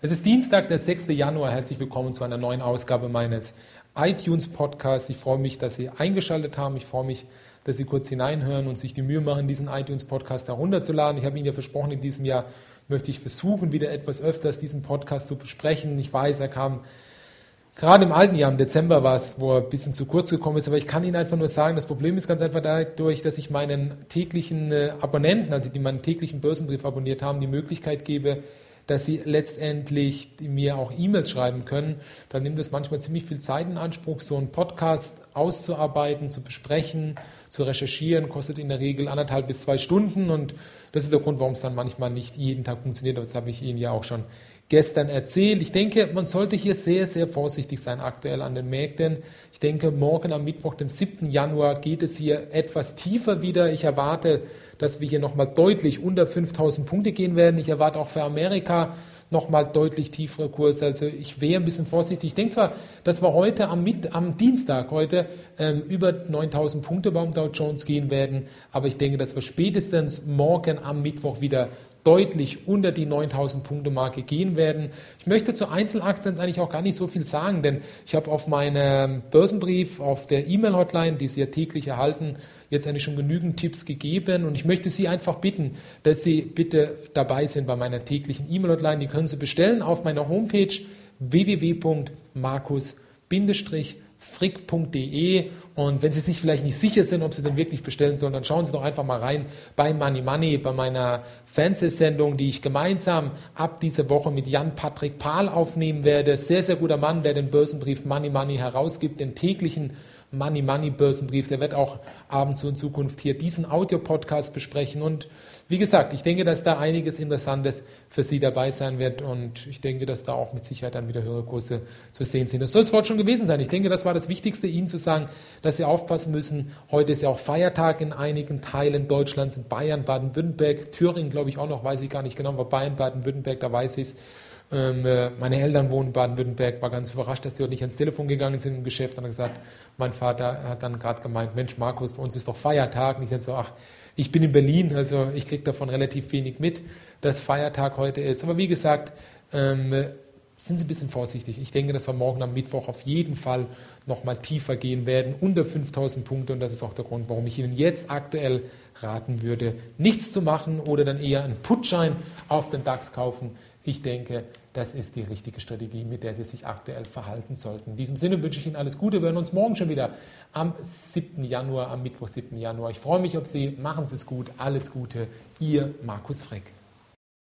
Es ist Dienstag, der 6. Januar. Herzlich willkommen zu einer neuen Ausgabe meines iTunes-Podcasts. Ich freue mich, dass Sie eingeschaltet haben. Ich freue mich, dass Sie kurz hineinhören und sich die Mühe machen, diesen iTunes-Podcast herunterzuladen. Ich habe Ihnen ja versprochen, in diesem Jahr möchte ich versuchen, wieder etwas öfters diesen Podcast zu besprechen. Ich weiß, er kam gerade im alten Jahr, im Dezember war es, wo er ein bisschen zu kurz gekommen ist, aber ich kann Ihnen einfach nur sagen, das Problem ist ganz einfach dadurch, dass ich meinen täglichen äh, Abonnenten, also die meinen täglichen Börsenbrief abonniert haben, die Möglichkeit gebe, dass sie letztendlich mir auch E-Mails schreiben können. Dann nimmt es manchmal ziemlich viel Zeit in Anspruch, so einen Podcast auszuarbeiten, zu besprechen, zu recherchieren, kostet in der Regel anderthalb bis zwei Stunden und das ist der Grund, warum es dann manchmal nicht jeden Tag funktioniert. Das habe ich Ihnen ja auch schon gestern erzählt. Ich denke, man sollte hier sehr, sehr vorsichtig sein aktuell an den Märkten. Ich denke, morgen am Mittwoch, dem 7. Januar, geht es hier etwas tiefer wieder. Ich erwarte, dass wir hier nochmal deutlich unter 5000 Punkte gehen werden. Ich erwarte auch für Amerika nochmal deutlich tiefere Kurse. Also ich wäre ein bisschen vorsichtig. Ich denke zwar, dass wir heute am, Mit am Dienstag heute ähm, über 9000 Punkte beim Dow Jones gehen werden, aber ich denke, dass wir spätestens morgen am Mittwoch wieder deutlich unter die 9000 Punkte Marke gehen werden. Ich möchte zu Einzelaktien eigentlich auch gar nicht so viel sagen, denn ich habe auf meinem Börsenbrief, auf der E-Mail-Hotline, die Sie ja täglich erhalten, jetzt eigentlich schon genügend Tipps gegeben und ich möchte Sie einfach bitten, dass Sie bitte dabei sind bei meiner täglichen E-Mail-Hotline. Die können Sie bestellen auf meiner Homepage www.markus-frick.de und wenn Sie sich vielleicht nicht sicher sind, ob Sie denn wirklich bestellen sollen, dann schauen Sie doch einfach mal rein bei Money Money, bei meiner Fernsehsendung, die ich gemeinsam ab dieser Woche mit Jan-Patrick Pahl aufnehmen werde. Sehr, sehr guter Mann, der den Börsenbrief Money Money herausgibt, den täglichen Money Money Börsenbrief. Der wird auch abends in Zukunft hier diesen Audio-Podcast besprechen. Und wie gesagt, ich denke, dass da einiges Interessantes für Sie dabei sein wird. Und ich denke, dass da auch mit Sicherheit dann wieder höhere Kurse zu sehen sind. Das soll es heute schon gewesen sein. Ich denke, das war das Wichtigste, Ihnen zu sagen, dass Sie aufpassen müssen. Heute ist ja auch Feiertag in einigen Teilen Deutschlands, in Bayern, Baden-Württemberg, Thüringen, glaube ich auch noch, weiß ich gar nicht genau, aber Bayern, Baden-Württemberg, da weiß ich es. Ähm, äh, meine Eltern wohnen in Baden-Württemberg, war ganz überrascht, dass sie heute nicht ans Telefon gegangen sind im Geschäft und haben gesagt, mein Vater hat dann gerade gemeint, Mensch Markus, bei uns ist doch Feiertag. Und ich dann so, ach, ich bin in Berlin, also ich kriege davon relativ wenig mit, dass Feiertag heute ist. Aber wie gesagt, ähm, sind Sie ein bisschen vorsichtig. Ich denke, dass wir morgen am Mittwoch auf jeden Fall nochmal tiefer gehen werden, unter 5000 Punkte. Und das ist auch der Grund, warum ich Ihnen jetzt aktuell raten würde, nichts zu machen oder dann eher einen Putschein auf den DAX kaufen. Ich denke, das ist die richtige Strategie, mit der Sie sich aktuell verhalten sollten. In diesem Sinne wünsche ich Ihnen alles Gute. Wir hören uns morgen schon wieder am 7. Januar, am Mittwoch, 7. Januar. Ich freue mich auf Sie. Machen Sie es gut. Alles Gute. Ihr Markus Freck.